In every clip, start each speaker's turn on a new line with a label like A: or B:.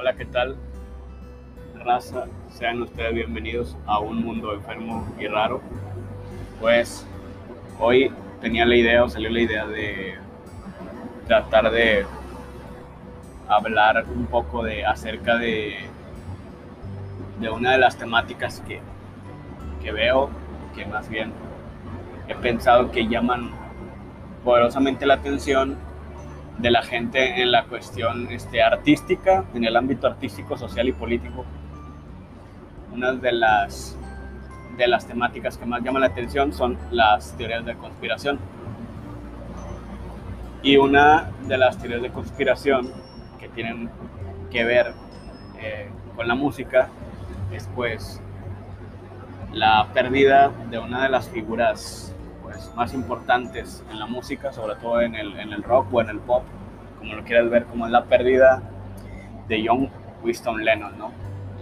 A: Hola, ¿qué tal? Raza, sean ustedes bienvenidos a un mundo enfermo y raro. Pues hoy tenía la idea o salió la idea de tratar de hablar un poco de acerca de, de una de las temáticas que, que veo, que más bien he pensado que llaman poderosamente la atención de la gente en la cuestión este, artística, en el ámbito artístico, social y político. Una de las, de las temáticas que más llaman la atención son las teorías de conspiración. Y una de las teorías de conspiración que tienen que ver eh, con la música es pues la pérdida de una de las figuras pues, más importantes en la música, sobre todo en el, en el rock o en el pop, como lo quieras ver, como es la pérdida de John Winston Lennon, ¿no?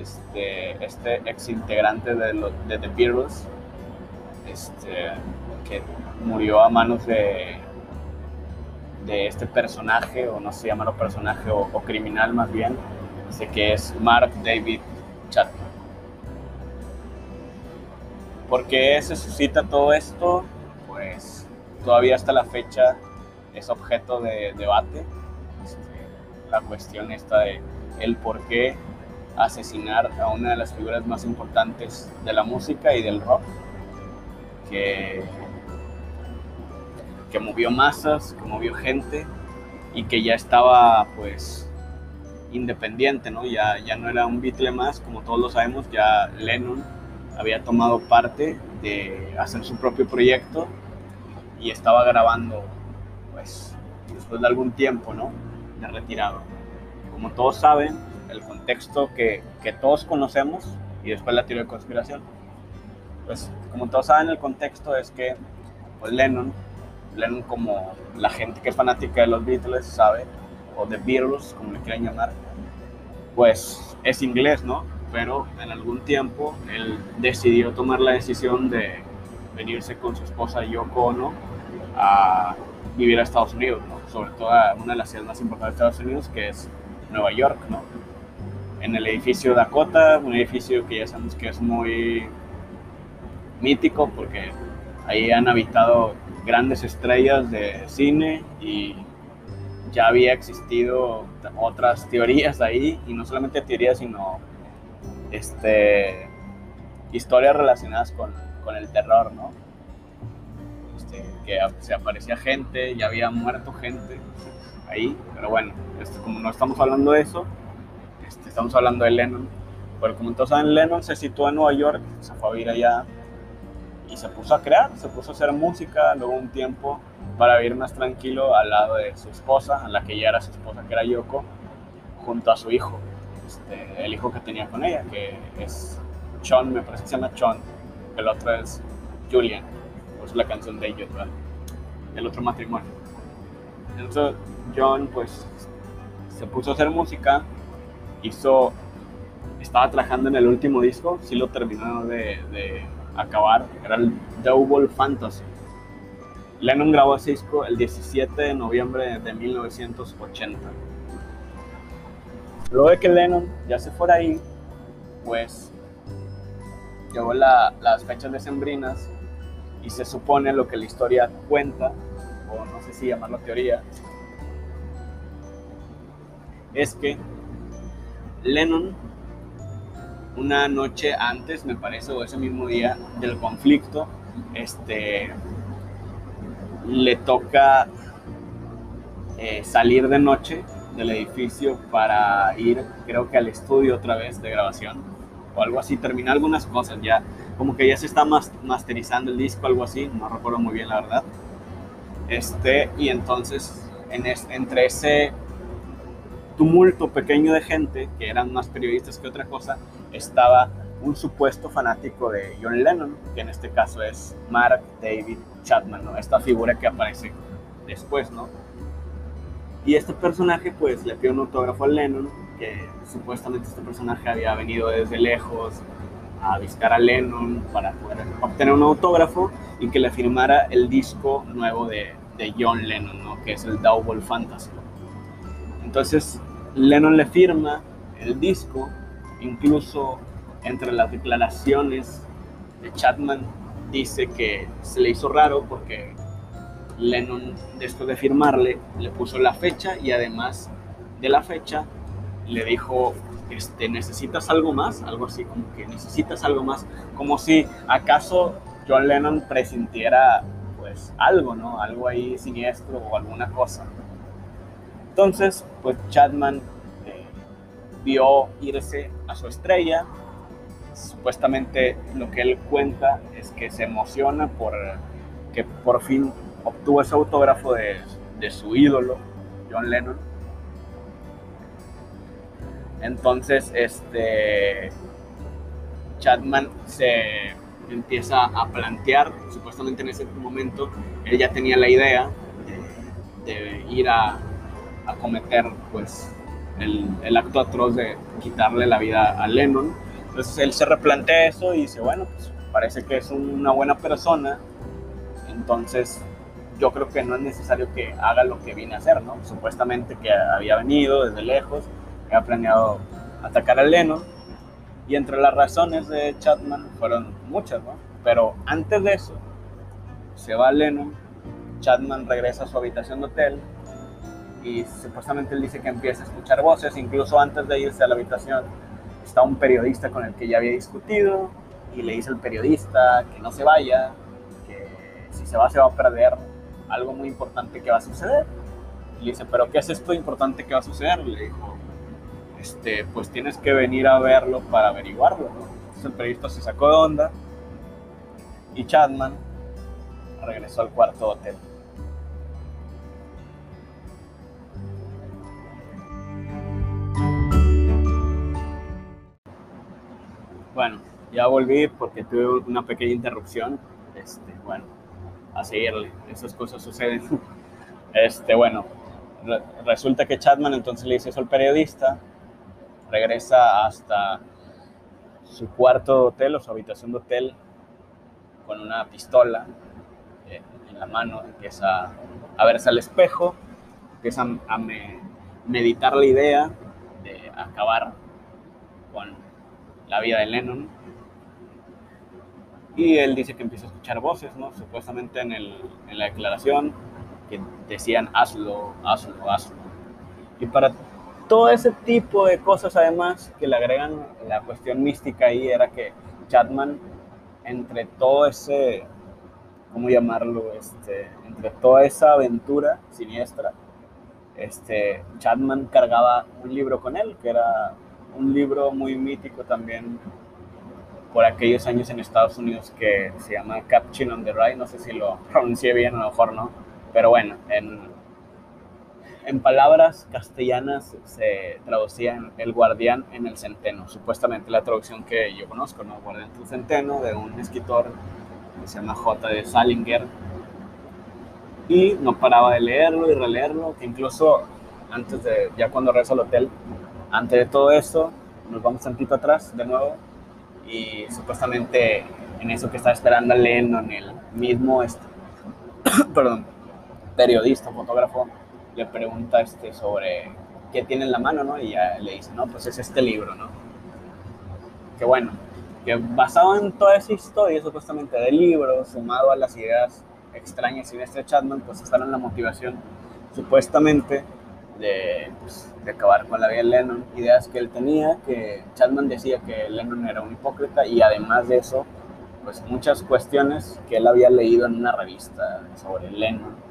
A: Este, este ex integrante de, The Beatles, este, que murió a manos de, de este personaje, o no sé llamarlo personaje, o, o criminal más bien, sé que es Mark David Chapman. ¿Por qué se suscita todo esto? Pues todavía hasta la fecha es objeto de debate. Este, la cuestión está de el por qué asesinar a una de las figuras más importantes de la música y del rock, que, que movió masas, que movió gente y que ya estaba pues independiente, ¿no? Ya, ya no era un Beatle más, como todos lo sabemos, ya Lennon había tomado parte de hacer su propio proyecto y estaba grabando, pues, después de algún tiempo, ¿no? De retirado. Como todos saben, el contexto que, que todos conocemos y después la teoría de conspiración. Pues, como todos saben, el contexto es que pues, Lennon, Lennon como la gente que es fanática de los Beatles sabe, o The Beatles, como le quieran llamar, pues es inglés, ¿no? Pero en algún tiempo él decidió tomar la decisión de venirse con su esposa Yoko Ono a vivir a Estados Unidos. Sobre todo a una de las ciudades más importantes de Estados Unidos, que es Nueva York, ¿no? En el edificio Dakota, un edificio que ya sabemos que es muy mítico porque ahí han habitado grandes estrellas de cine y ya había existido otras teorías ahí, y no solamente teorías, sino este, historias relacionadas con, con el terror, ¿no? Este, que se aparecía gente, ya había muerto gente ahí, pero bueno, como no estamos hablando de eso, este, estamos hablando de Lennon, pero como todos saben, Lennon se situó en Nueva York, se fue a vivir allá y se puso a crear, se puso a hacer música, luego un tiempo para vivir más tranquilo al lado de su esposa, a la que ya era su esposa, que era Yoko, junto a su hijo, este, el hijo que tenía con ella, que es Sean, me parece que se llama Sean, el otro es Julian, eso la canción de ellos, ¿verdad? El otro matrimonio. Entonces, John, pues, se puso a hacer música, hizo, estaba trabajando en el último disco, sí lo terminó de, de acabar, era el Double Fantasy. Lennon grabó ese disco el 17 de noviembre de 1980. Luego de que Lennon ya se fuera ahí, pues llegó la, las fechas decembrinas y se supone lo que la historia cuenta, o no sé si llamarlo teoría, es que Lennon, una noche antes, me parece, o ese mismo día del conflicto, este, le toca eh, salir de noche del edificio para ir, creo que al estudio otra vez de grabación o algo así, terminar algunas cosas ya, como que ya se está mas masterizando el disco, algo así, no recuerdo muy bien la verdad. Este, y entonces, en es, entre ese tumulto pequeño de gente, que eran más periodistas que otra cosa, estaba un supuesto fanático de John Lennon, que en este caso es Mark David Chapman, ¿no? Esta figura que aparece después, ¿no? Y este personaje, pues, le pide un autógrafo a Lennon, que supuestamente este personaje había venido desde lejos a visitar a Lennon para poder obtener un autógrafo y que le firmara el disco nuevo de, de John Lennon, ¿no? Que es el Double Fantasy. Entonces, Lennon le firma el disco, incluso entre las declaraciones de Chapman dice que se le hizo raro porque Lennon después de firmarle le puso la fecha y además de la fecha le dijo este, necesitas algo más, algo así como que necesitas algo más, como si acaso John Lennon presintiera pues algo, ¿no? Algo ahí siniestro o alguna cosa. Entonces, pues Chapman eh, vio irse a su estrella. Supuestamente lo que él cuenta es que se emociona por que por fin obtuvo ese autógrafo de, de su ídolo, John Lennon. Entonces, este Chapman se empieza a plantear, supuestamente en ese momento, él ya tenía la idea de ir a cometer pues el, el, acto atroz de quitarle la vida a Lennon. Entonces él se replantea eso y dice, bueno, pues parece que es una buena persona, entonces yo creo que no es necesario que haga lo que viene a hacer, ¿no? Supuestamente que había venido desde lejos, había planeado atacar a Lennon, y entre las razones de Chapman fueron muchas, ¿no? Pero antes de eso, se va Lennon, Chapman regresa a su habitación de hotel, y supuestamente él dice que empieza a escuchar voces, incluso antes de irse a la habitación está un periodista con el que ya había discutido y le dice al periodista que no se vaya, que si se va se va a perder algo muy importante que va a suceder. Y le dice, pero ¿qué es esto importante que va a suceder? le dijo, este, pues tienes que venir a verlo para averiguarlo. Entonces el periodista se sacó de onda y Chapman regresó al cuarto hotel. Bueno, ya volví porque tuve una pequeña interrupción. Este, bueno, a seguirle, esas cosas suceden. Este, bueno, resulta que Chapman entonces le dice eso al periodista, regresa hasta su cuarto de hotel o su habitación de hotel con una pistola eh, en la mano, empieza a verse al espejo, empieza a meditar la idea de acabar con la vida de Lennon. Y él dice que empieza a escuchar voces, ¿no? Supuestamente en, el, en la declaración que decían hazlo, hazlo, hazlo. Y para todo ese tipo de cosas además que le agregan la cuestión mística ahí era que Chapman entre todo ese, ¿cómo llamarlo? Este, entre toda esa aventura siniestra, este, Chapman cargaba un libro con él, que era un libro muy mítico también por aquellos años en Estados Unidos que se llama Captain on the Right, no sé si lo pronuncié bien, a lo mejor no, pero bueno, en, en palabras castellanas se traducía en El guardián en el centeno, supuestamente la traducción que yo conozco, ¿no? Guardián en el centeno, de un escritor que se llama J. de Salinger, y no paraba de leerlo y releerlo, que incluso antes de, ya cuando regreso al hotel, antes de todo esto, nos vamos tantito atrás de nuevo y supuestamente en eso que estaba esperando a Lennon, el mismo este, perdón, periodista, fotógrafo, le pregunta este, sobre qué tiene en la mano, ¿no? Y ya le dice, no, pues es este libro, ¿no? Que bueno, que basado en toda esa historia supuestamente del libro, sumado a las ideas extrañas y de este Chapman, pues está en la motivación supuestamente de, pues, de, acabar con la vida de Lennon, ideas que él tenía, que Chapman decía que Lennon era un hipócrita y además de eso, pues muchas cuestiones que él había leído en una revista sobre Lennon,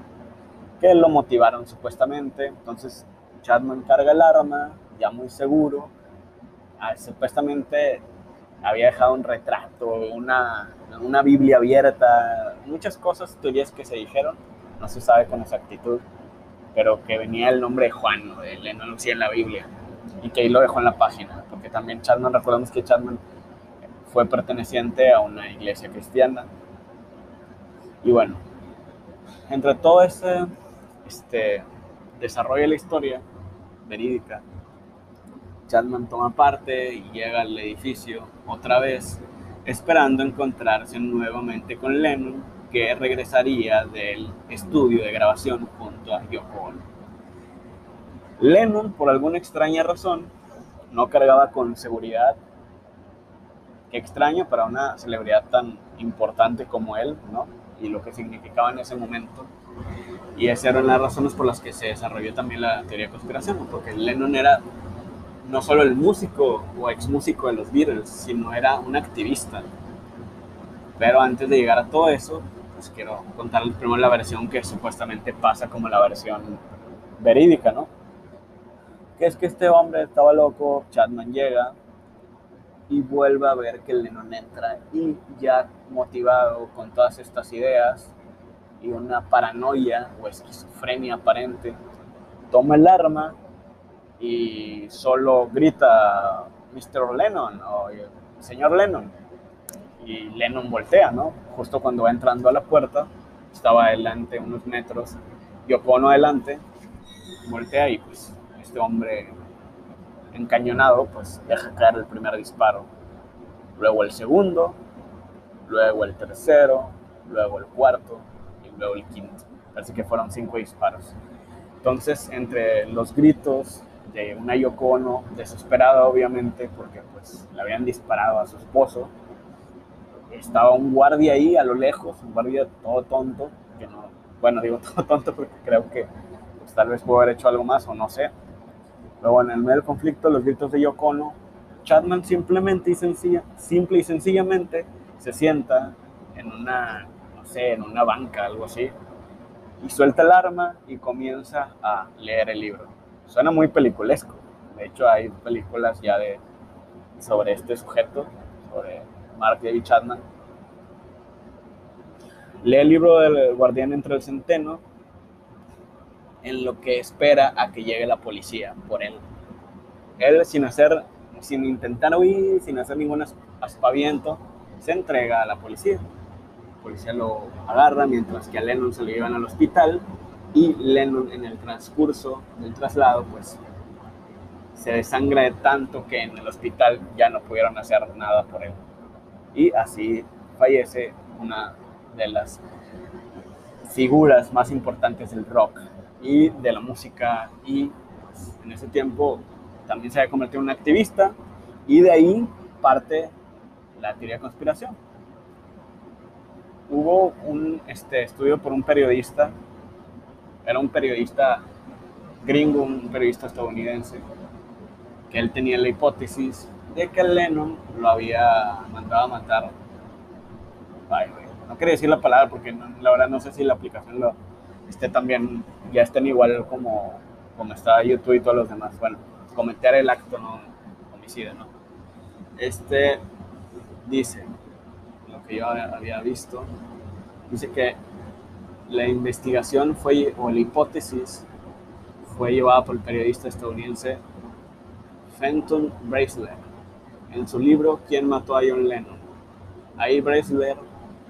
A: lo motivaron supuestamente, entonces Chapman carga el arma, ya muy seguro, ah, supuestamente había dejado un retrato, una, una Biblia abierta, muchas cosas, teorías que se dijeron, no se sabe con exactitud pero que venía el nombre de Juan, ¿no? de Lennon Lucía en la Biblia, y que ahí lo dejó en la página, porque también Chapman, recordamos que Chapman fue perteneciente a una iglesia cristiana. Y bueno, entre todo ese este, desarrollo de la historia verídica, Chapman toma parte y llega al edificio otra vez, esperando encontrarse nuevamente con Lennon que regresaría del estudio de grabación junto a Yoko. Lennon, por alguna extraña razón, no cargaba con seguridad. Qué extraño para una celebridad tan importante como él, ¿no? Y lo que significaba en ese momento. Y esas eran las razones por las que se desarrolló también la teoría de conspiración, porque Lennon era no solo el músico o ex músico de los Beatles, sino era un activista. Pero antes de llegar a todo eso, pues quiero contarles primero la versión que supuestamente pasa como la versión verídica, ¿no? Que es que este hombre estaba loco, Chapman llega y vuelve a ver que Lennon entra y ya motivado con todas estas ideas y una paranoia o esquizofrenia aparente, toma el arma y solo grita Mr. Lennon o señor Lennon. Y Lennon voltea, ¿no? Justo cuando va entrando a la puerta, estaba adelante unos metros, Yoko Ono adelante, voltea y pues este hombre encañonado pues deja caer el primer disparo. Luego el segundo, luego el tercero, luego el cuarto luego el quinto. Parece que fueron cinco disparos. Entonces, entre los gritos de una Yoko Ono, desesperada obviamente, porque pues le habían disparado a su esposo, estaba un guardia ahí a lo lejos, un guardia todo tonto, que no, bueno, digo todo tonto porque creo que pues, tal vez pudo haber hecho algo más o no sé. Luego en el medio del conflicto, los gritos de Yoko Ono, Chapman simplemente y sencilla, simple y sencillamente se sienta en una, sé, en una banca, algo así, y suelta el arma y comienza a leer el libro. Suena muy peliculesco. De hecho, hay películas ya de, sobre este sujeto, sobre Mark David Chapman. Lee el libro del guardián entre el centeno en lo que espera a que llegue la policía por él. Él sin hacer, sin intentar huir, sin hacer ningún aspaviento, se entrega a la policía. Policía lo agarra mientras que a Lennon se lo llevan al hospital y Lennon en el transcurso del traslado pues se desangra de tanto que en el hospital ya no pudieron hacer nada por él. Y así fallece una de las figuras más importantes del rock y de la música y pues, en ese tiempo también se había convertido en un activista y de ahí parte la teoría de conspiración. Hubo un este, estudio por un periodista, era un periodista gringo, un periodista estadounidense, que él tenía la hipótesis de que Lennon lo había mandado a matar. no quería decir la palabra porque la verdad no sé si la aplicación lo esté también, ya estén igual como, como está YouTube y todos los demás. Bueno, cometer el acto, no homicidio, ¿no? Este dice, que yo había visto, dice que la investigación fue, o la hipótesis fue llevada por el periodista estadounidense Fenton Bracelet en su libro ¿Quién mató a John Lennon? Ahí Bracelet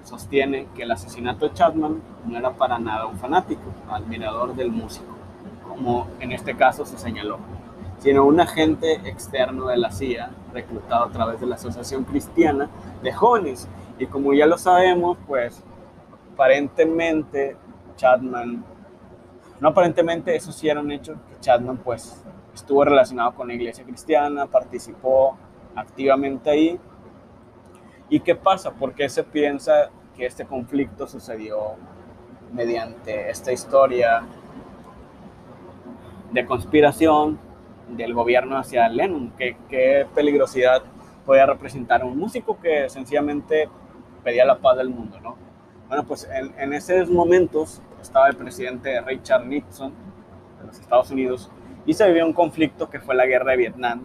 A: sostiene que el asesinato de Chapman no era para nada un fanático, admirador del músico, como en este caso se señaló, sino un agente externo de la CIA, reclutado a través de la Asociación Cristiana de Jóvenes. Y como ya lo sabemos, pues aparentemente Chapman, no aparentemente, eso sí era un hecho, que Chapman pues estuvo relacionado con la iglesia cristiana, participó activamente ahí ¿Y qué pasa? ¿Por qué se piensa que este conflicto sucedió mediante esta historia de conspiración del gobierno hacia Lennon? ¿Qué, qué peligrosidad podía representar un músico que sencillamente pedía la paz del mundo, ¿no? Bueno, pues en, en esos momentos estaba el presidente Richard Nixon de los Estados Unidos y se vivía un conflicto que fue la guerra de Vietnam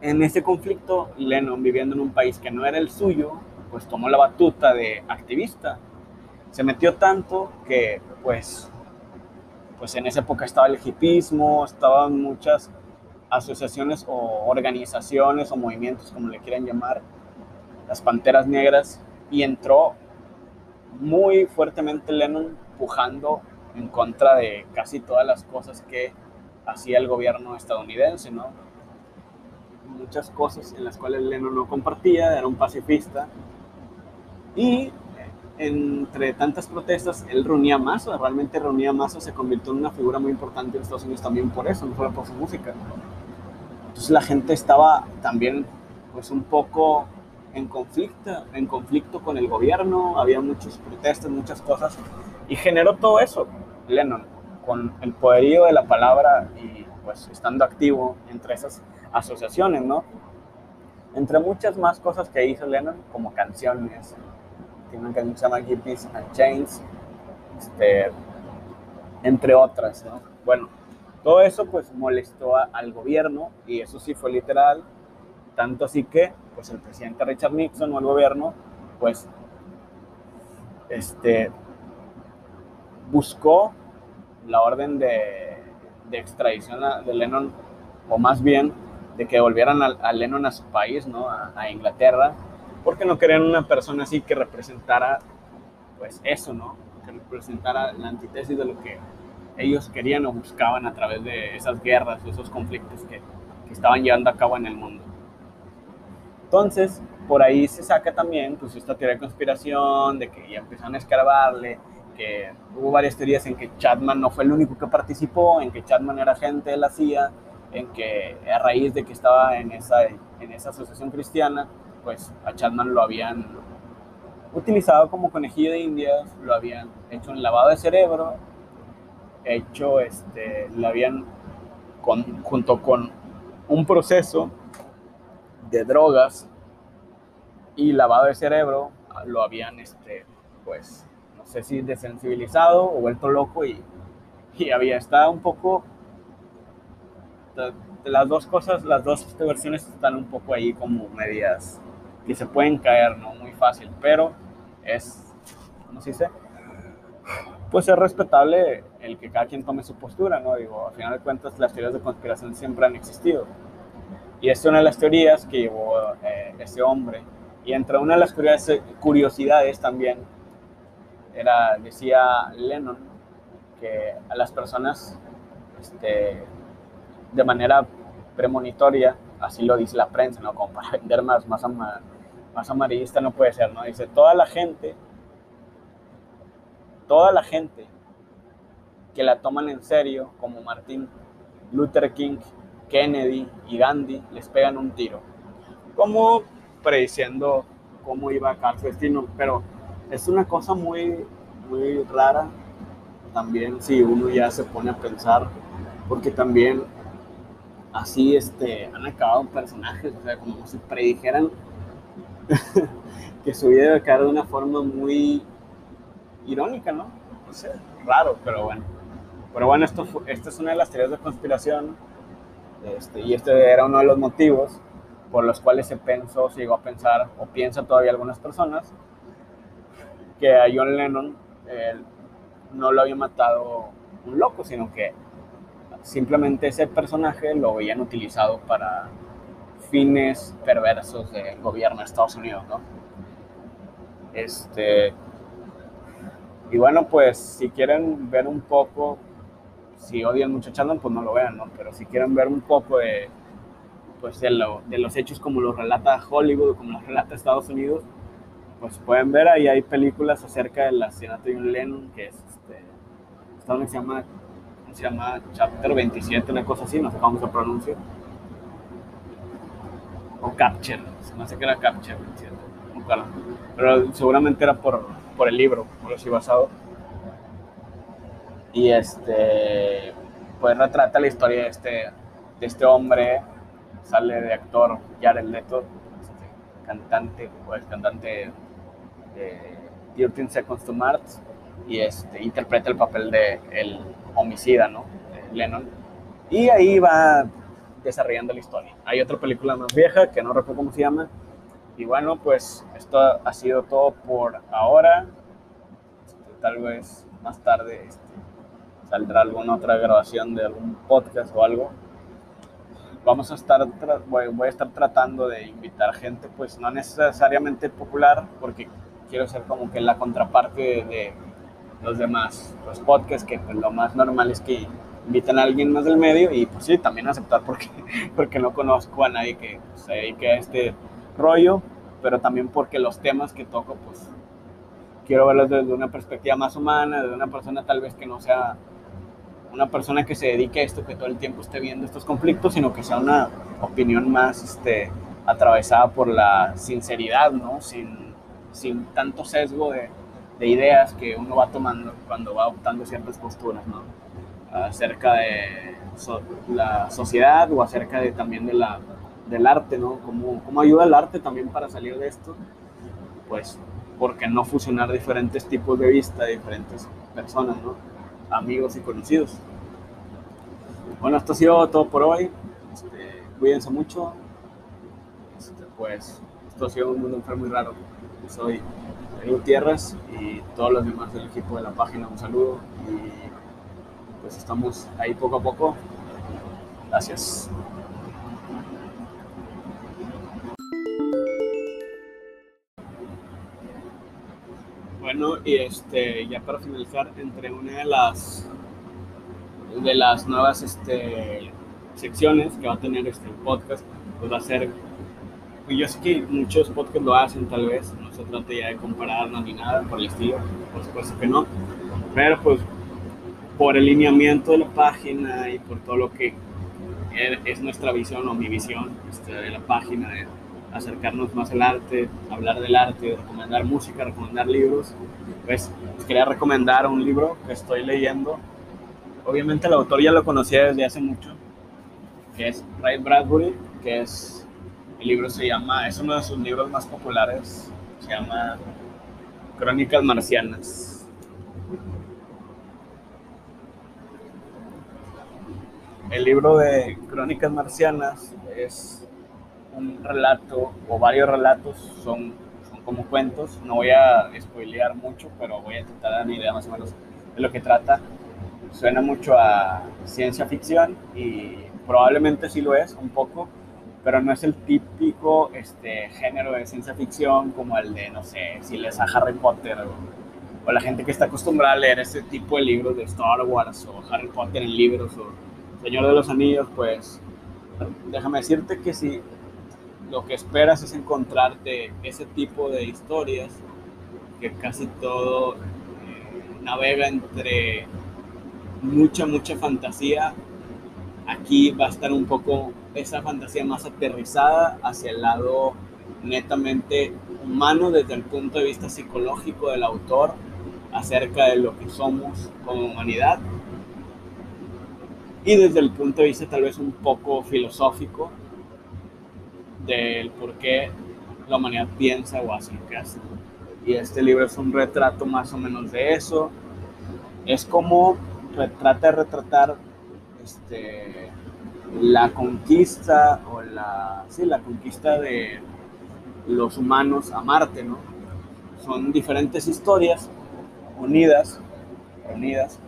A: en ese conflicto, Lennon, viviendo en un país que no era el suyo, pues tomó la batuta de activista. Se metió tanto que, pues, pues en esa época estaba el hipismo, estaban muchas asociaciones o organizaciones o movimientos, como le quieran llamar, las Panteras Negras, y entró muy fuertemente Lennon pujando en contra de casi todas las cosas que hacía el gobierno estadounidense, ¿no? muchas cosas en las cuales Lennon no compartía, era un pacifista. Y entre tantas protestas, él reunía masas, realmente reunía masas, se convirtió en una figura muy importante en Estados Unidos también por eso, no solo por su música. Entonces la gente estaba también pues un poco en conflicto, en conflicto con el gobierno, había muchas protestas, muchas cosas, y generó todo eso, Lennon, con el poderío de la palabra y pues estando activo entre esas asociaciones, ¿no? Entre muchas más cosas que hizo Lennon, como canciones, tiene una canción que se llama Hippies and Chains, este, entre otras, ¿no? Bueno, todo eso pues molestó al gobierno y eso sí fue literal, tanto así que pues el presidente Richard Nixon o el gobierno pues este buscó la orden de, extradición de Lennon o más bien de que volvieran a, Lennon a su país, ¿no? A, Inglaterra, porque no querían una persona así que representara pues eso, ¿no? Que representara la antítesis de lo que ellos querían o buscaban a través de esas guerras o esos conflictos que, que estaban llevando a cabo en el mundo. Entonces, por ahí se saca también pues esta teoría de conspiración, de que ya empezaron a escarbarle, que hubo varias teorías en que Chapman no fue el único que participó, en que Chapman era agente de la CIA, en que a raíz de que estaba en esa, en esa asociación cristiana, pues a Chapman lo habían utilizado como conejillo de indias, lo habían hecho un lavado de cerebro hecho, este, lo habían, junto con un proceso de drogas y lavado de cerebro, lo habían, este, pues, no sé si desensibilizado o vuelto loco y, y había estado un poco, las dos cosas, las dos versiones están un poco ahí como medias que se pueden caer, ¿no? Muy fácil, pero es, ¿cómo se dice? pues es respetable el que cada quien tome su postura, ¿no? Digo, al final de cuentas las teorías de conspiración siempre han existido. Y es una de las teorías que llevó eh, ese hombre. Y entre una de las curiosidades también, era, decía Lennon, que a las personas, este, de manera premonitoria, así lo dice la prensa, ¿no? Como para vender más, más, más amarillista no puede ser, ¿no? Dice, toda la gente toda la gente que la toman en serio, como Martin Luther King, Kennedy y Gandhi, les pegan un tiro. Como prediciendo cómo iba a acabar su destino. Pero es una cosa muy, muy rara también si uno ya se pone a pensar, porque también así este, han acabado personajes, o sea, como si predijeran que su vida iba a acabar de una forma muy irónica, ¿no? No sé, raro, pero bueno. Pero bueno, esto, esta es una de las teorías de conspiración este, y este era uno de los motivos por los cuales se pensó, se llegó a pensar, o piensa todavía algunas personas, que a John Lennon no lo había matado un loco, sino que simplemente ese personaje lo habían utilizado para fines perversos del gobierno de Estados Unidos, ¿no? Este, y bueno, pues si quieren ver un poco, si odian mucho Chandon, pues no lo vean, ¿no? Pero si quieren ver un poco de, pues de, de los hechos como los relata Hollywood, como los relata Estados Unidos, pues pueden ver, ahí hay películas acerca del asesinato de un Lennon, que es este, esta se llama, se llama? Chapter 27, una cosa así, no sé cómo se pronuncia. O Capture, no sé qué era Capture 27, pero seguramente era por por el libro, por así basado. Y este, pues retrata la historia de este, de este hombre, sale de actor Jared Leto, este, cantante, pues cantante de 13 Seconds to Mars, y este, interpreta el papel de el homicida, ¿no? Lennon. Y ahí va desarrollando la historia. Hay otra película más vieja que no recuerdo cómo se llama, y bueno, pues esto ha sido todo por ahora. Este, tal vez más tarde este, saldrá alguna otra grabación de algún podcast o algo. Vamos a estar, voy, a estar tratando de invitar gente, pues no necesariamente popular, porque quiero ser como que la contraparte de, los demás los podcasts, que pues, lo más normal es que inviten a alguien más del medio y pues sí, también aceptar porque, porque no conozco a nadie que se dedique a este rollo, pero también porque los temas que toco, pues quiero verlos desde una perspectiva más humana, de una persona tal vez que no sea una persona que se dedique a esto, que todo el tiempo esté viendo estos conflictos, sino que sea una opinión más este, atravesada por la sinceridad, ¿no? Sin, sin tanto sesgo de, de, ideas que uno va tomando cuando va optando ciertas posturas, ¿no? Acerca de la sociedad o acerca de, también de la, del arte, ¿no? ¿Cómo, ¿Cómo ayuda el arte también para salir de esto? Pues, ¿por qué no fusionar diferentes tipos de vista de diferentes personas, ¿no? Amigos y conocidos. Bueno, esto ha sido todo por hoy. Este, cuídense mucho. Este, pues, esto ha sido un mundo enfermo y raro. Soy Edu Tierras y todos los demás del equipo de la página, un saludo. Y pues estamos ahí poco a poco. Gracias. Y este, ya para finalizar, entre una de las de las nuevas este, secciones que va a tener este podcast, pues va a ser, y yo sé que muchos podcasts lo hacen tal vez, no se trata ya de compararnos ni nada por el estilo, por supuesto que no, pero pues por el lineamiento de la página y por todo lo que es nuestra visión o mi visión este, de la página, acercarnos más al arte, hablar del arte, recomendar música, recomendar libros, pues quería recomendar un libro que estoy leyendo. Obviamente el autor ya lo conocía desde hace mucho, que es Ray Bradbury, que es, el libro se llama, es uno de sus libros más populares, se llama Crónicas Marcianas. El libro de Crónicas Marcianas es un relato, o varios relatos, son, son como cuentos. No voy a spoilear mucho, pero voy a intentar dar una idea más o menos de lo que trata. Suena mucho a ciencia ficción y probablemente sí lo es, un poco, pero no es el típico este, género de ciencia ficción como el de, no sé, si lees a Harry Potter o, o la gente que está acostumbrada a leer ese tipo de libros de Star Wars o Harry Potter en libros o Señor de los Anillos, pues déjame decirte que si lo que esperas es encontrarte ese tipo de historias, que casi todo eh, navega entre mucha, mucha fantasía, aquí va a estar un poco esa fantasía más aterrizada hacia el lado netamente humano desde el punto de vista psicológico del autor acerca de lo que somos como humanidad. Y desde el punto de vista tal vez un poco filosófico del por qué la humanidad piensa o hace lo que hace. Y este libro es un retrato más o menos de eso. Es como trata de retratar este, la conquista o la, sí, la conquista de los humanos a Marte, ¿no? Son diferentes historias unidas, unidas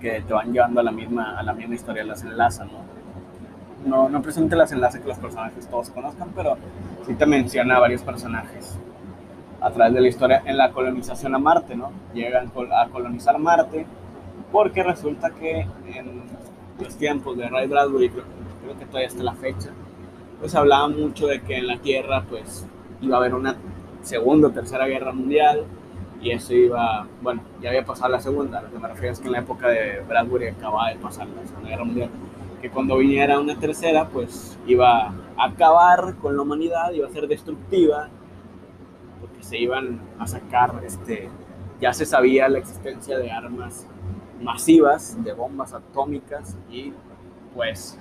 A: que te van llevando a la misma, a la misma historia, las enlazan. No, no presente las enlaces que los personajes todos conozcan, pero sí te menciona a varios personajes a través de la historia en la colonización a Marte, ¿no? Llegan a colonizar Marte porque resulta que en los tiempos de Ray Bradbury, creo, que todavía hasta la fecha, pues hablaba mucho de que en la Tierra pues iba a haber una segunda o tercera guerra mundial, y eso iba, bueno, ya había pasado la segunda, lo que me refiero es que en la época de Bradbury acababa de pasar la Segunda Guerra Mundial, que cuando viniera una tercera, pues iba a acabar con la humanidad, iba a ser destructiva, porque se iban a sacar, este, ya se sabía la existencia de armas masivas, de bombas atómicas, y pues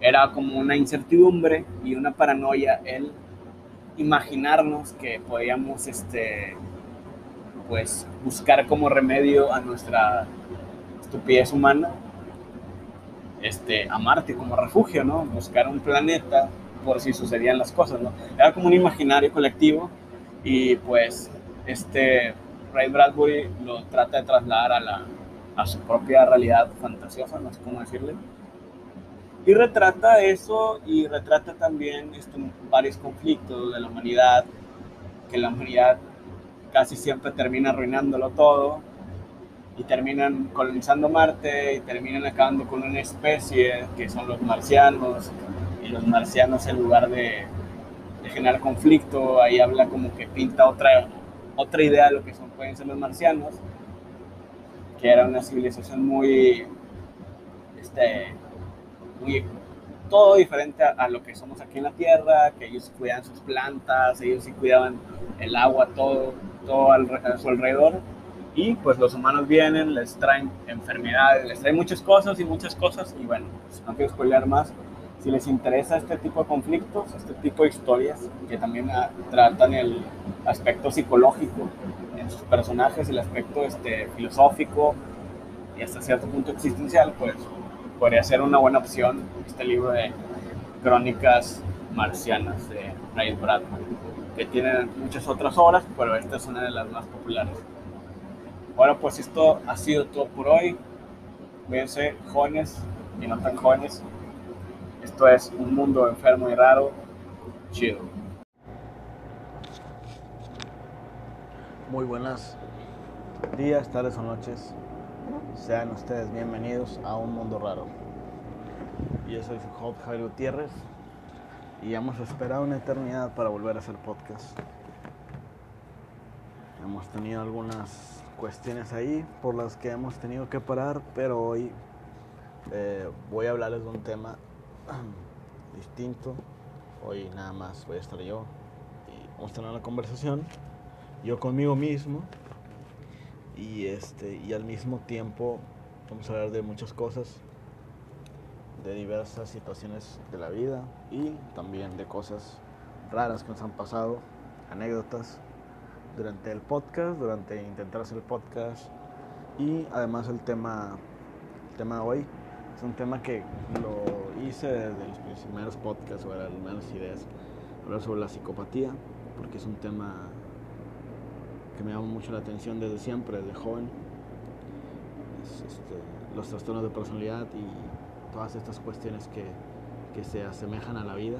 A: era como una incertidumbre y una paranoia el imaginarnos que podíamos, este, pues buscar como remedio a nuestra estupidez humana, este, a Marte como refugio, ¿no? Buscar un planeta por si sucedían las cosas, ¿no? Era como un imaginario colectivo y pues este Ray Bradbury lo trata de trasladar a, la, a su propia realidad fantasiosa, no sé cómo decirle. Y retrata eso y retrata también este, varios conflictos de la humanidad, que la humanidad casi siempre termina arruinándolo todo y terminan colonizando Marte y terminan acabando con una especie que son los marcianos y los marcianos en lugar de, generar conflicto ahí habla como que pinta otra otra idea de lo que son pueden ser los marcianos que era una civilización muy, este, muy todo diferente a, lo que somos aquí en la Tierra, que ellos cuidaban sus plantas, ellos sí cuidaban el agua, todo, todo a su alrededor. Y pues los humanos vienen, les traen enfermedades, les traen muchas cosas y muchas cosas. Y bueno, pues, no quiero spoiler más. Si les interesa este tipo de conflictos, este tipo de historias que también ah, tratan el aspecto psicológico en sus personajes, el aspecto este, filosófico y hasta cierto punto existencial, pues podría ser una buena opción este libro de Crónicas Marcianas de Ray Bradbury, que tiene muchas otras obras, pero esta es una de las más populares. Bueno, pues esto ha sido todo por hoy. Cuídense, jóvenes y no tan jóvenes. Esto es un mundo enfermo y raro. Chido.
B: Muy buenas días, tardes o noches. Sean ustedes bienvenidos a Un Mundo Raro. Yo soy host Javier Gutiérrez y hemos esperado una eternidad para volver a hacer podcast. Hemos tenido algunas cuestiones ahí por las que hemos tenido que parar, pero hoy eh, voy a hablarles de un tema distinto. Hoy nada más voy a estar yo y vamos a tener una conversación, yo conmigo mismo y, este, y al mismo tiempo vamos a hablar de muchas cosas, de diversas situaciones de la vida y también de cosas raras que nos han pasado, anécdotas durante el podcast, durante intentar hacer el podcast y además el tema, el tema de hoy es un tema que lo hice desde los primeros podcasts o las primeras ideas, hablar sobre la psicopatía, porque es un tema que me llama mucho la atención desde siempre, desde joven. Este, los trastornos de personalidad y todas estas cuestiones que, que se asemejan a la vida,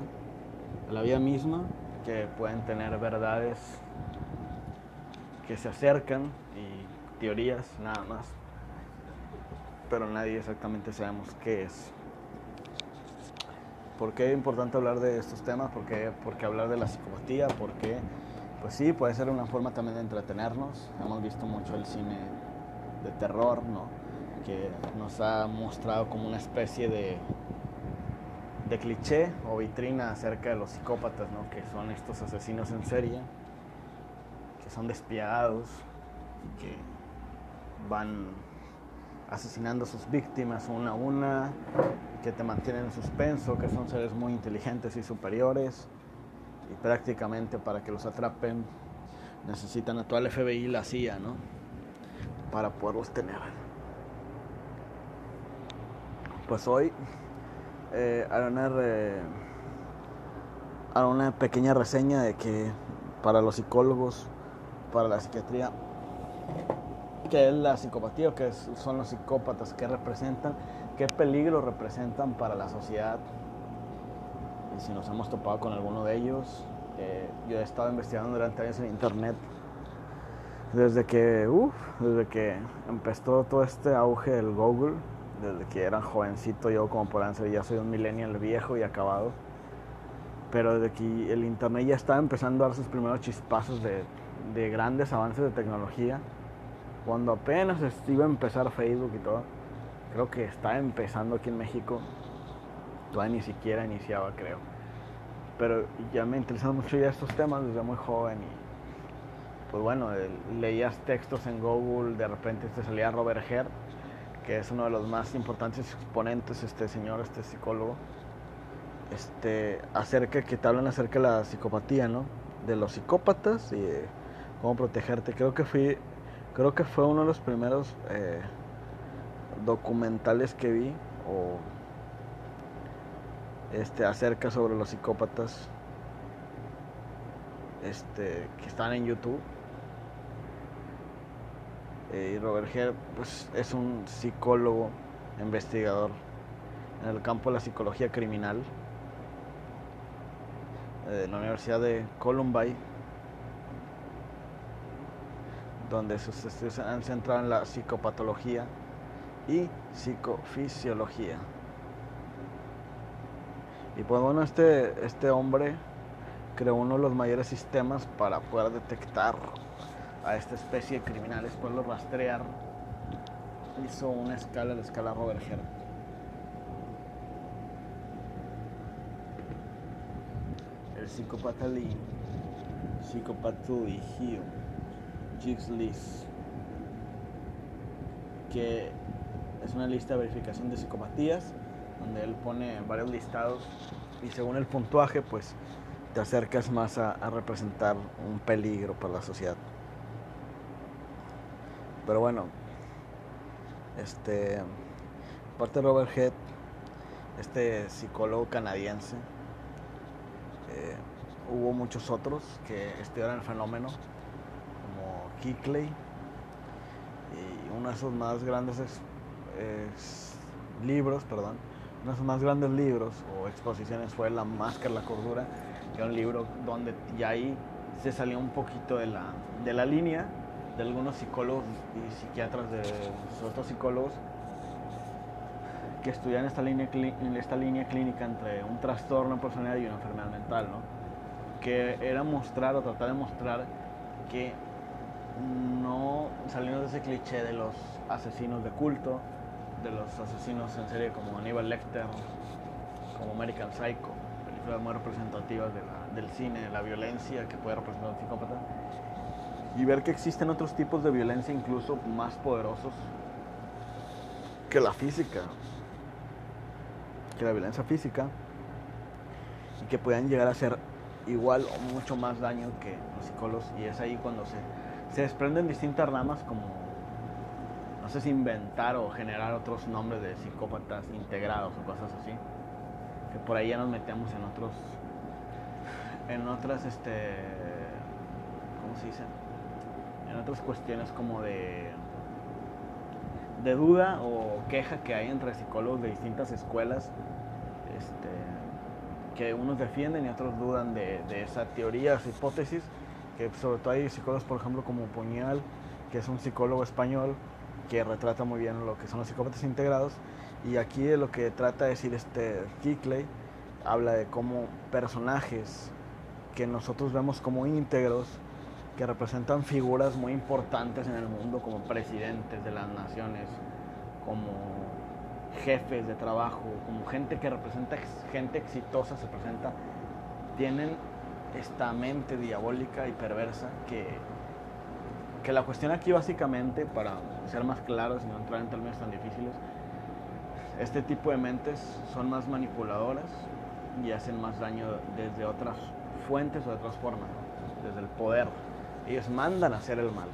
B: a la vida misma, que pueden tener verdades que se acercan y teorías nada más, pero nadie exactamente sabemos qué es. ¿Por qué es importante hablar de estos temas? ¿Por qué, hablar de la psicopatía? ¿Por qué? Pues sí, puede ser una forma también de entretenernos. Hemos visto mucho el cine de terror, ¿no? Que nos ha mostrado como una especie de, de cliché o vitrina acerca de los psicópatas, ¿no? Que son estos asesinos en serie son despiadados y que van asesinando a sus víctimas una a una, que te mantienen en suspenso, que son seres muy inteligentes y superiores y prácticamente para que los atrapen necesitan a toda el FBI y la CIA, ¿no? Para poderlos tener. Pues hoy eh, haré una, haré una pequeña reseña de que para los psicólogos para la psiquiatría, qué es la psicopatía o qué son los psicópatas, qué representan, qué peligro representan para la sociedad. Y si nos hemos topado con alguno de ellos, eh, yo he estado investigando durante años en internet desde que, desde que empezó todo este auge del Google, desde que era jovencito yo como podrán ser, ya soy un millennial viejo y acabado, pero desde que el internet ya estaba empezando a dar sus primeros chispazos de de grandes avances de tecnología, cuando apenas iba a empezar Facebook y todo, creo que estaba empezando aquí en México, todavía ni siquiera iniciaba creo. Pero ya me interesan mucho ya estos temas desde muy joven y pues bueno, leías textos en Google, de repente te salía Robert Herr, que es uno de los más importantes exponentes, este señor, este psicólogo, este, acerca, que te hablan acerca de la psicopatía, ¿no? De los psicópatas y cómo protegerte. Creo que fui, creo que fue uno de los primeros eh, documentales que vi este acerca sobre los psicópatas este que están en YouTube. Eh, y Robert Herr pues, es un psicólogo, investigador en el campo de la psicología criminal eh, de la Universidad de Columbine donde sus estudios han centrado en la psicopatología y psicofisiología. Y pues bueno, este, este hombre creó uno de los mayores sistemas para poder detectar a esta especie de criminales, poderlos rastrear
A: hizo una escala, la escala Robert Herr. El psicópata Lee, Jigs List, que es una lista de verificación de psicopatías, donde él pone varios listados y según el puntuaje, pues te acercas más a, representar un peligro para la sociedad. Pero bueno, este, aparte de Robert Head, este psicólogo canadiense, eh, hubo muchos otros que estudiaron el fenómeno, Kickley, y uno de sus más grandes ex- ex- libros, perdón, uno de sus más grandes libros o exposiciones fue La Máscara, la Cordura, que era un libro donde ya ahí se salió un poquito de la, de la línea de algunos psicólogos y psiquiatras, de otros psicólogos, que estudian esta línea, esta línea clínica entre un trastorno personal y una enfermedad mental, ¿no? Que era mostrar o tratar de mostrar que no saliendo de ese cliché de los asesinos de culto, de los asesinos en serie como Aníbal Lecter, como American Psycho, películas muy representativas del cine, de la violencia que puede representar un psicópata, y ver que existen otros tipos de violencia incluso más poderosos que la física, que la violencia física, y que puedan llegar a ser igual o mucho más daño que los psicólogos, y es ahí cuando se, se desprenden distintas ramas como, no sé si inventar o generar otros nombres de psicópatas integrados o cosas así, que por ahí ya nos metemos en otros, en otras, este, ¿cómo se dice? En otras cuestiones como de, de duda o queja que hay entre psicólogos de distintas escuelas, este, que unos defienden y otros dudan de, esa teoría, esa hipótesis, que sobre todo hay psicólogos, por ejemplo, como Puñal, que es un psicólogo español que retrata muy bien lo que son los psicópatas integrados, y aquí de lo que trata de decir este Kickley, habla de cómo personajes que nosotros vemos como íntegros, que representan figuras muy importantes en el mundo como presidentes de las naciones, como jefes de trabajo, como gente que representa gente exitosa, se presenta, tienen esta mente diabólica y perversa que, que la cuestión aquí básicamente, para ser más claros y no entrar en términos tan difíciles, este tipo de mentes son más manipuladoras y hacen más daño desde otras fuentes o de otras formas, ¿no? desde el poder. Ellos mandan a hacer el mal.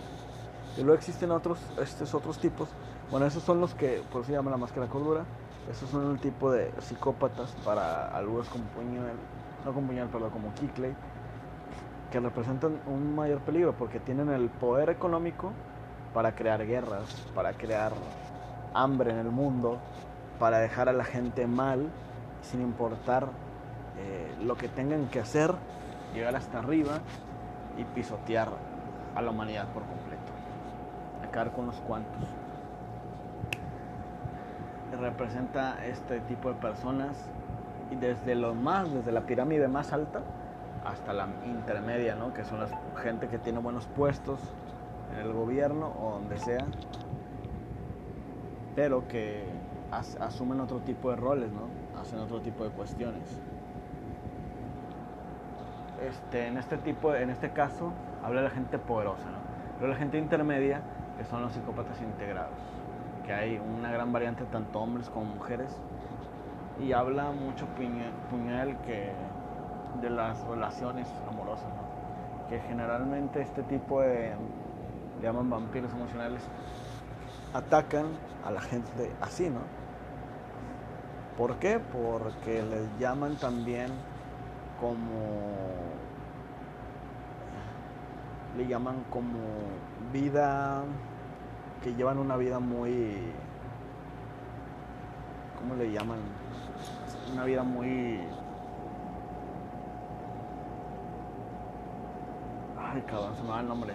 A: Y luego existen otros, estos otros tipos. Bueno, esos son los que, por eso se llama la máscara cordura. Esos son el tipo de psicópatas para algunos como Puñal, no como Puñal, perdón, como Kickley, que representan un mayor peligro porque tienen el poder económico para crear guerras, para crear hambre en el mundo, para dejar a la gente mal, sin importar eh, lo que tengan que hacer, llegar hasta arriba y pisotear a la humanidad por completo. Acabar con unos cuantos. Representa este tipo de personas y desde lo más, desde la pirámide más alta hasta la intermedia, ¿no? Que son la gente que tiene buenos puestos en el gobierno o donde sea, pero que as- asumen otro tipo de roles, ¿no? Hacen otro tipo de cuestiones. Este, en este tipo, en este caso, habla la gente poderosa, ¿no? Pero la gente intermedia, que son los psicópatas integrados, que hay una gran variante tanto hombres como mujeres, y habla mucho Puñal que de las relaciones amorosas, ¿no? Que generalmente este tipo de, le llaman vampiros emocionales, atacan a la gente así, ¿no? ¿Por qué? Porque les llaman también como le llaman como vida que llevan una vida muy ¿cómo le llaman? Una vida muy ay cabrón, se me va el nombre.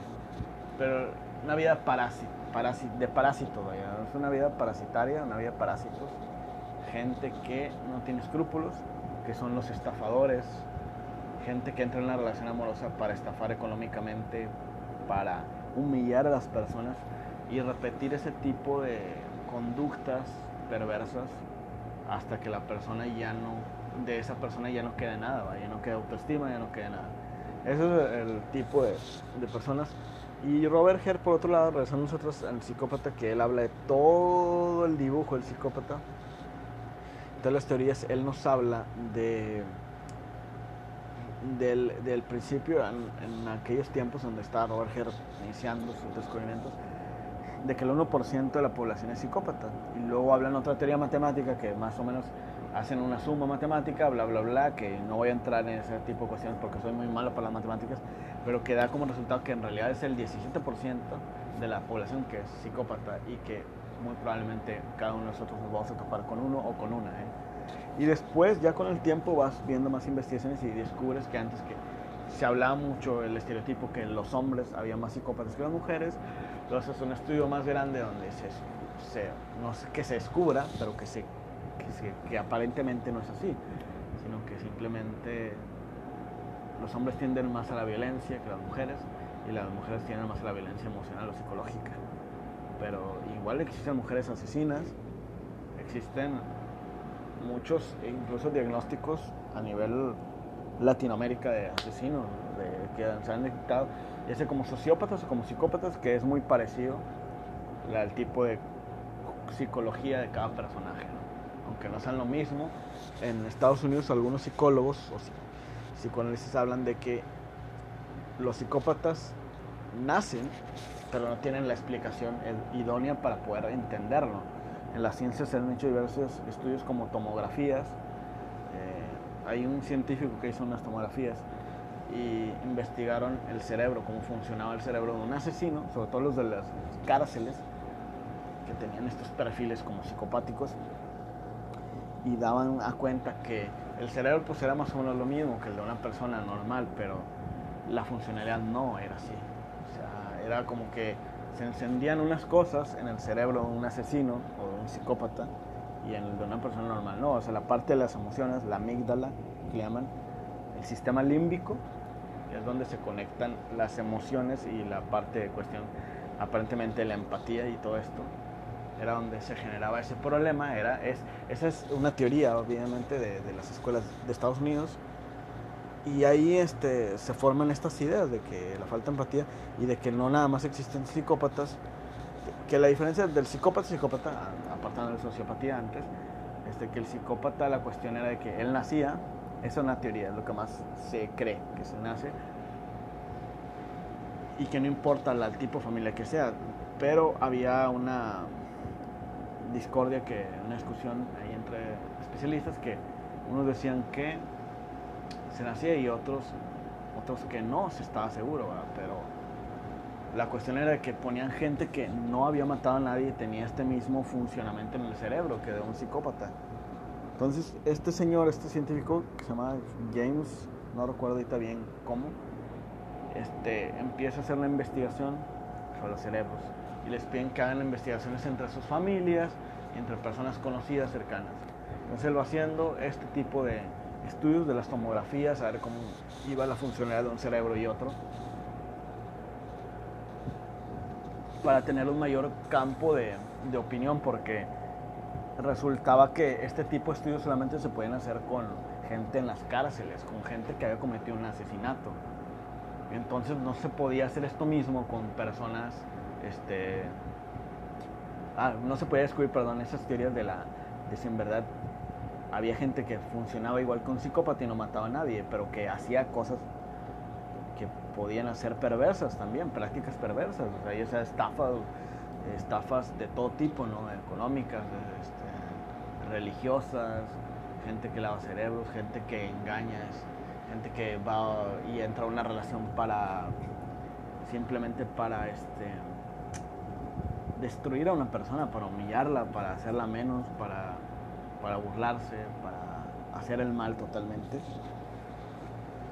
A: Pero una vida parási- parási- de parásito, vaya. Es una vida parasitaria, una vida de parásitos. Gente que no tiene escrúpulos, que son los estafadores, gente que entra en una relación amorosa para estafar económicamente, para humillar a las personas y repetir ese tipo de, conductas perversas hasta que la persona ya no, de esa persona ya no quede nada, ya no queda autoestima, ya no queda nada. Ese es el tipo de, de personas. Y Robert Herr, por otro lado, regresando nosotros al psicópata, que él habla de todo el dibujo del psicópata, todas las teorías, él nos habla de del, del principio, en, aquellos tiempos donde estaba Robert Herr iniciando sus descubrimientos, de que el 1% de la población es psicópata. Y luego hablan otra teoría matemática que más o menos hacen una suma matemática, bla, bla, bla, que no voy a entrar en ese tipo de cuestiones porque soy muy malo para las matemáticas, pero que da como resultado que en realidad es el 17% de la población que es psicópata y que muy probablemente cada uno de nosotros nos vamos a topar con uno o con una. ¿eh? Y después, ya con el tiempo, vas viendo más investigaciones y descubres que antes que se hablaba mucho el estereotipo que los hombres había más psicópatas que las mujeres, entonces es un estudio más grande donde se, se no sé, que se descubra, pero que, se, que, aparentemente no es así, sino que simplemente los hombres tienden más a la violencia que las mujeres y las mujeres tienden más a la violencia emocional o psicológica. Pero igual existen mujeres asesinas, existen muchos, incluso diagnósticos a nivel Latinoamérica de asesinos, de, que se han detectado, ya sea como sociópatas o como psicópatas, que es muy parecido al tipo de psicología de cada personaje. Aunque no sean lo mismo, en Estados Unidos algunos psicólogos o psicoanalistas hablan de que los psicópatas nacen, pero no tienen la explicación idónea para poder entenderlo en las ciencias se han hecho diversos estudios como tomografías. Eh, hay un científico que hizo unas tomografías y investigaron el cerebro, cómo funcionaba el cerebro de un asesino, sobre todo los de las cárceles, que tenían estos perfiles como psicopáticos, y daban a cuenta que el cerebro pues era más o menos lo mismo que el de una persona normal, pero la funcionalidad no era así. O sea, era como que se encendían unas cosas en el cerebro de un asesino o de un psicópata y en el de una persona normal no. O sea, la parte de las emociones, la amígdala, que llaman, el sistema límbico, es donde se conectan las emociones y la parte de cuestión, aparentemente la empatía y todo esto, era donde se generaba ese problema. Era, es, esa es una teoría, obviamente, de, de las escuelas de Estados Unidos y ahí este, se forman estas ideas de que la falta de empatía y de que no nada más existen psicópatas, que la diferencia del psicópata y psicópata, apartando de sociopatía antes, este, que el psicópata la cuestión era de que él nacía, esa es una teoría, es lo que más se cree que se nace, y que no importa el tipo de familia que sea, pero había una discordia, que una discusión ahí entre especialistas que unos decían que se nacía y otros, otros que no se estaba seguro, pero la cuestión era que ponían gente que no había matado a nadie y tenía este mismo funcionamiento en el cerebro que de un psicópata. Entonces, este señor, este científico que se llama James, no recuerdo ahorita bien cómo, este, empieza a hacer la investigación sobre los cerebros y les piden que hagan investigaciones entre sus familias y entre personas conocidas cercanas. Entonces él va haciendo este tipo de, estudios de las tomografías, a ver cómo iba la funcionalidad de un cerebro y otro, para tener un mayor campo de, de opinión, porque resultaba que este tipo de estudios solamente se pueden hacer con gente en las cárceles, con gente que había cometido un asesinato. Entonces no se podía hacer esto mismo con personas, este, ah, no se podía descubrir, perdón, esas teorías de la, de si en verdad había gente que funcionaba igual con psicópata y no mataba a nadie, pero que hacía cosas que podían ser perversas también, prácticas perversas, o sea, ya estafas, estafas de todo tipo, ¿no? Económicas, este, religiosas, gente que lava cerebros, gente que engaña, gente que va y entra a una relación para simplemente para este destruir a una persona, para humillarla, para hacerla menos, para para burlarse, para hacer el mal totalmente.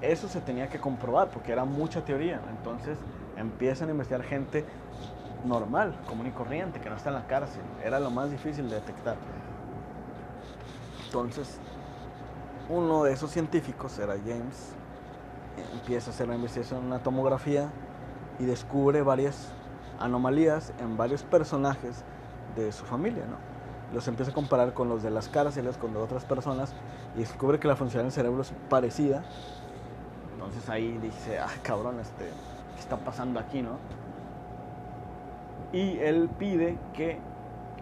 A: Eso se tenía que comprobar porque era mucha teoría. Entonces empiezan a investigar gente normal, común y corriente, que no está en la cárcel. Era lo más difícil de detectar. Entonces, uno de esos científicos era James. Empieza a hacer la investigación en una tomografía y descubre varias anomalías en varios personajes de su familia, ¿no? Los empieza a comparar con los de las cárceles, con otras personas, y descubre que la función del cerebro es parecida. Entonces ahí dice, ah, cabrón, este, ¿qué está pasando aquí, no? Y él pide que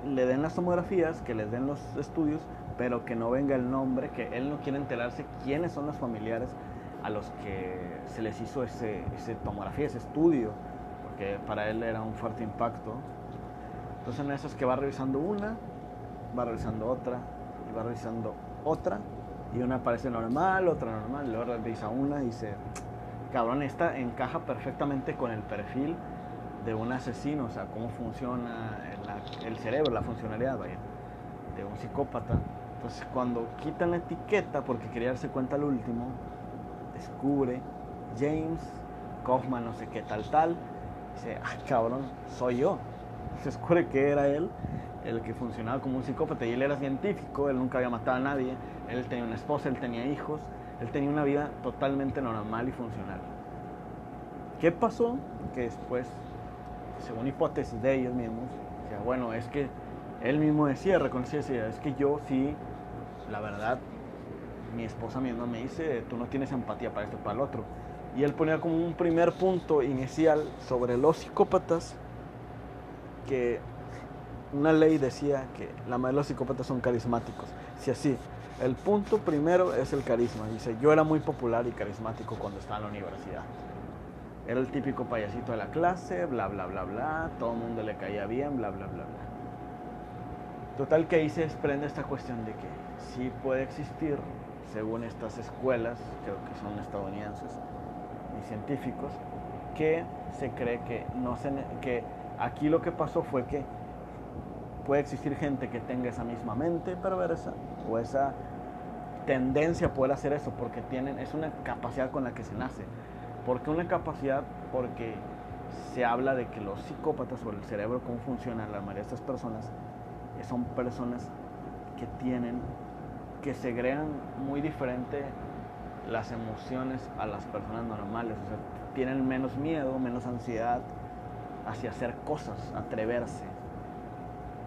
A: le den las tomografías, que les den los estudios, pero que no venga el nombre, que él no quiere enterarse quiénes son los familiares a los que se les hizo ese, ese tomografía, ese estudio, porque para él era un fuerte impacto. Entonces en eso es que va revisando una, va revisando otra, y va revisando otra, y una parece normal, otra normal, luego revisa una y dice, cabrón, esta encaja perfectamente con el perfil de un asesino, o sea, cómo funciona el, cerebro, la funcionalidad, vaya, de un psicópata. Entonces cuando quitan la etiqueta, porque quería darse cuenta al último, descubre James Kaufman, no sé qué tal, tal. Dice, ah, cabrón, soy yo. Se descubre que era él el que funcionaba como un psicópata y él era científico, él nunca había matado a nadie, él tenía una esposa, él tenía hijos, él tenía una vida totalmente normal y funcional. ¿Qué pasó? Que después, según hipótesis de ellos mismos, decía, bueno, es que él mismo decía, reconocía, es que yo sí, la verdad, mi esposa misma me dice, tú no tienes empatía para esto, para el otro. Y él ponía como un primer punto inicial sobre los psicópatas, que una ley decía que la mayoría de los psicópatas son carismáticos. Si así, el punto primero es el carisma. Dice, yo era muy popular y carismático cuando estaba en la universidad. Era el típico payasito de la clase, bla, bla, bla, bla, todo el mundo le caía bien, bla, bla, bla, bla. Total que ahí se desprende esta cuestión de que sí puede existir según estas escuelas, creo que son estadounidenses y científicos, que se cree que no se que aquí lo que pasó fue que puede existir gente que tenga esa misma mente perversa o esa tendencia a poder hacer eso porque tienen es una capacidad con la que se nace. Porque una capacidad? Porque se habla de que los psicópatas o el cerebro cómo funciona la mayoría de estas personas son personas que tienen que segregan muy diferente las emociones a las personas normales. O sea, tienen menos miedo, menos ansiedad hacia hacer cosas, atreverse,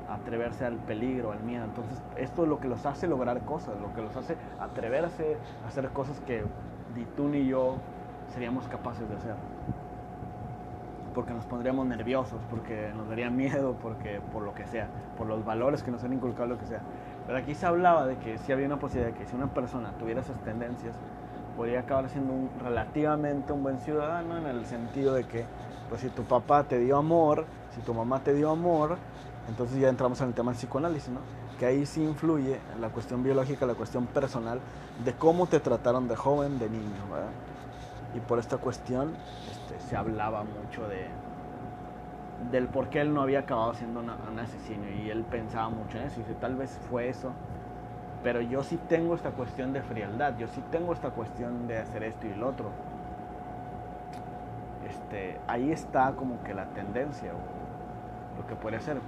A: atreverse al peligro, al miedo. Entonces, esto es lo que los hace lograr cosas, lo que los hace atreverse a hacer cosas que ni tú ni yo seríamos capaces de hacer. Porque nos pondríamos nerviosos, porque nos daría miedo, porque por lo que sea, por los valores que nos han inculcado, lo que sea. Pero aquí se hablaba de que si había una posibilidad de que si una persona tuviera esas tendencias, podría acabar siendo un, relativamente un buen ciudadano en el sentido de que, pues si tu papá te dio amor, si tu mamá te dio amor, entonces ya entramos en el tema del psicoanálisis, ¿no? Que ahí sí influye la cuestión biológica, la cuestión personal de cómo te trataron de joven, de niño, ¿verdad? Y por esta cuestión este, se hablaba mucho de, del por qué él no había acabado siendo un asesino y él pensaba mucho en eso y dice, tal vez fue eso, pero yo sí tengo esta cuestión de frialdad, yo sí tengo esta cuestión de hacer esto y el otro. Este, ahí está como que la tendencia o lo que puede ser,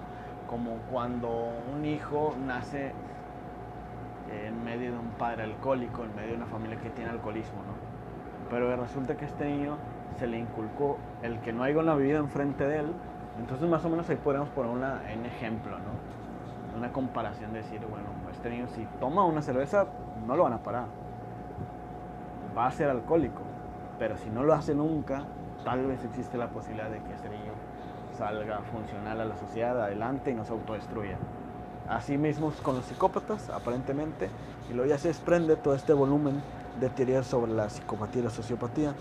A: como cuando un hijo nace en medio de un padre alcohólico, en medio de una familia que tiene alcoholismo, ¿no? Pero resulta que este niño se le inculcó el que no haya una bebida enfrente de él, entonces más o menos ahí podemos poner una, un ejemplo, ¿no? Una comparación de decir, bueno, este niño si toma una cerveza, no lo van a parar. Va a ser alcohólico. Pero si no lo hace nunca, tal vez existe la posibilidad de que ese niño salga funcional a la sociedad adelante y no se autodestruya. Así mismo con los psicópatas, aparentemente, y luego ya se desprende todo este volumen de sobre la psicopatía y la sociopatía.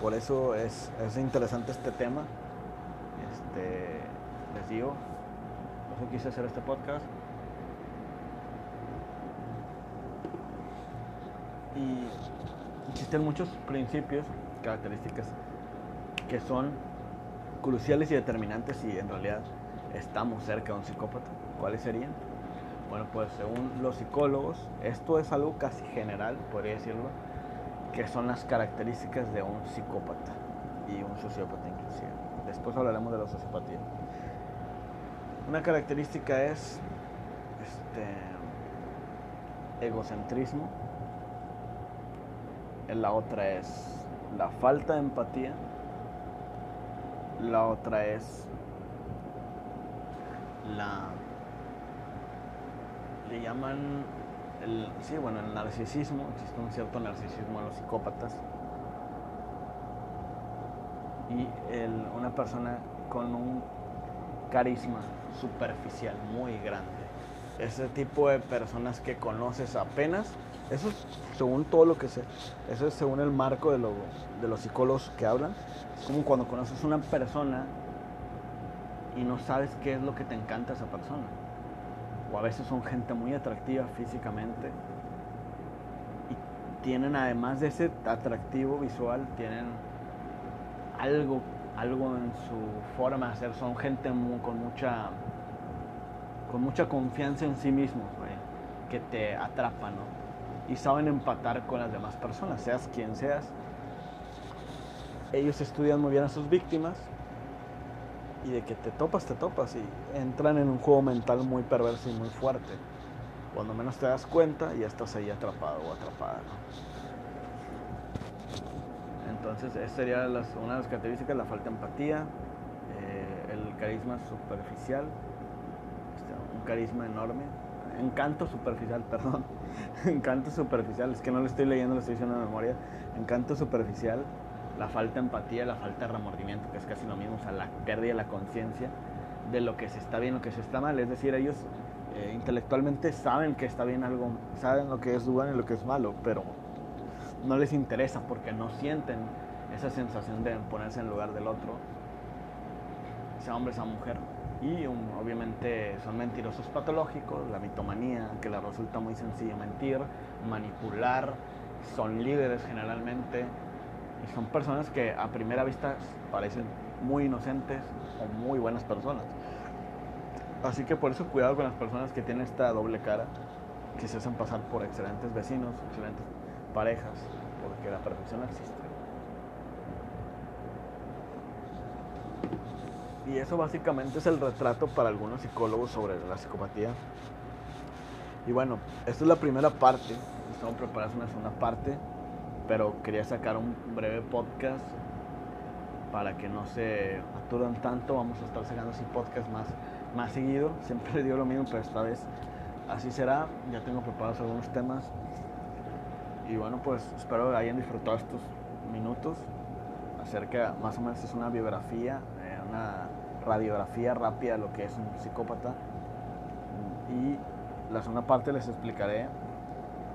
A: Por eso es, es interesante este tema este, les digo, por quise hacer este podcast. Y existen muchos principios, características que son cruciales y determinantes si en realidad estamos cerca de un psicópata. ¿Cuáles serían? Bueno, pues según los psicólogos, esto es algo casi general, podría decirlo, que son las características de un psicópata y un sociópata inclusive. Después hablaremos de la sociopatía. Una característica es este, egocentrismo. La otra es la falta de empatía. La otra es la le llaman el, sí, bueno, el narcisismo, existe un cierto narcisismo en los psicópatas. Y el, una persona con un carisma superficial muy grande. Ese tipo de personas que conoces apenas, eso es según todo lo que sé, eso es según el marco de, de los psicólogos que hablan. Es como cuando conoces una persona y no sabes qué es lo que te encanta esa persona o a veces son gente muy atractiva físicamente y tienen además de ese atractivo visual, tienen algo, algo en su forma de ser, son gente con mucha con mucha confianza en sí mismos, que te atrapan, Y saben empatar con las demás personas, seas quien seas. Ellos estudian muy bien a sus víctimas y de que te topas, te topas y entran en un juego mental muy perverso y muy fuerte. Cuando menos te das cuenta, ya estás ahí atrapado o atrapada. Entonces, esa sería una de las características, la falta de empatía, eh, el carisma superficial, este, un carisma enorme, encanto superficial, perdón, encanto superficial, es que no lo estoy leyendo, lo estoy diciendo de memoria, encanto superficial, la falta de empatía, la falta de remordimiento, que es casi lo mismo, o sea, la pérdida de la conciencia de lo que se está bien, lo que se está mal. Es decir, ellos eh, intelectualmente saben que está bien algo, saben lo que es bueno y lo que es malo, pero no les interesa porque no sienten esa sensación de ponerse en lugar del otro, sea hombre, sea mujer. Y obviamente son mentirosos patológicos, la mitomanía, que les resulta muy sencillo mentir, manipular, son líderes generalmente, y son personas que a primera vista parecen muy inocentes o muy buenas personas. Así que por eso cuidado con las personas que tienen esta doble cara, que se hacen pasar por excelentes vecinos, excelentes parejas, porque la perfección existe. Y eso básicamente es el retrato para algunos psicólogos sobre la psicopatía. Y bueno, esta es la primera parte. Estamos preparados una segunda parte pero quería sacar un breve podcast para que no se aturan tanto. Vamos a estar sacando así podcast más, más seguido. Siempre digo lo mismo, pero esta vez así será. Ya tengo preparados algunos temas. Y bueno, pues espero que hayan disfrutado estos minutos acerca, más o menos es una biografía, eh, una radiografía rápida de lo que es un psicópata. Y la segunda parte les explicaré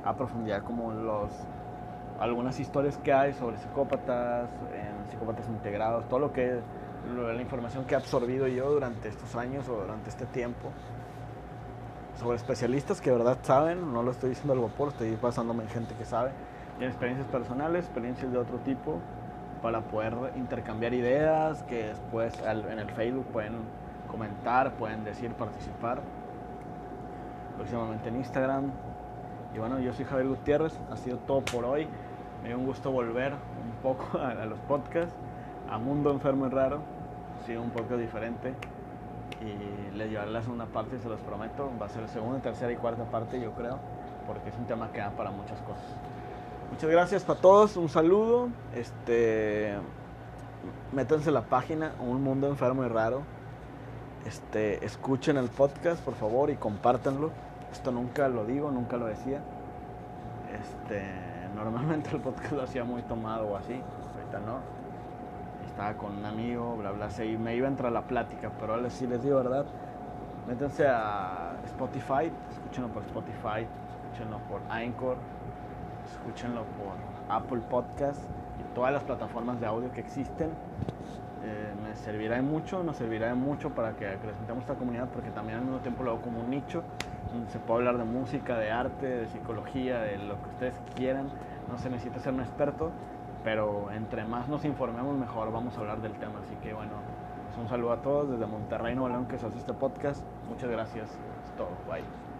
A: a profundidad como los algunas historias que hay sobre psicópatas, en psicópatas integrados, todo lo que la información que he absorbido yo durante estos años o durante este tiempo sobre especialistas que de verdad saben, no lo estoy diciendo al vapor, estoy basándome en gente que sabe, tiene experiencias personales, experiencias de otro tipo, para poder intercambiar ideas, que después en el Facebook pueden comentar, pueden decir, participar, próximamente en Instagram. Y bueno, yo soy Javier Gutiérrez, ha sido todo por hoy. Me dio un gusto volver un poco a, los podcasts, a Mundo Enfermo y Raro. Sido un podcast diferente y les llevaré la segunda parte, se los prometo. Va a ser segunda, tercera y cuarta parte, yo creo, porque es un tema que da para muchas cosas. Muchas gracias para todos, un saludo. Este, métanse en la página Un Mundo Enfermo y Raro. Este, escuchen el podcast, por favor, y compártanlo. Esto nunca lo digo, nunca lo decía. Este, normalmente el podcast lo hacía muy tomado o así, ahorita no. Estaba con un amigo, bla, bla, y me iba a entrar la plática, pero ahora sí les digo verdad. Métanse a Spotify, escúchenlo por Spotify, escúchenlo por Anchor, escúchenlo por Apple Podcast y todas las plataformas de audio que existen. Eh, me servirá de mucho, nos servirá de mucho para que acrecentemos esta comunidad porque también al mismo tiempo lo hago como un nicho se puede hablar de música, de arte, de psicología, de lo que ustedes quieran. No se necesita ser un experto, pero entre más nos informemos mejor vamos a hablar del tema. Así que bueno, pues un saludo a todos desde Monterrey, Nuevo León, que se hace este podcast. Muchas gracias. Es todo. Bye.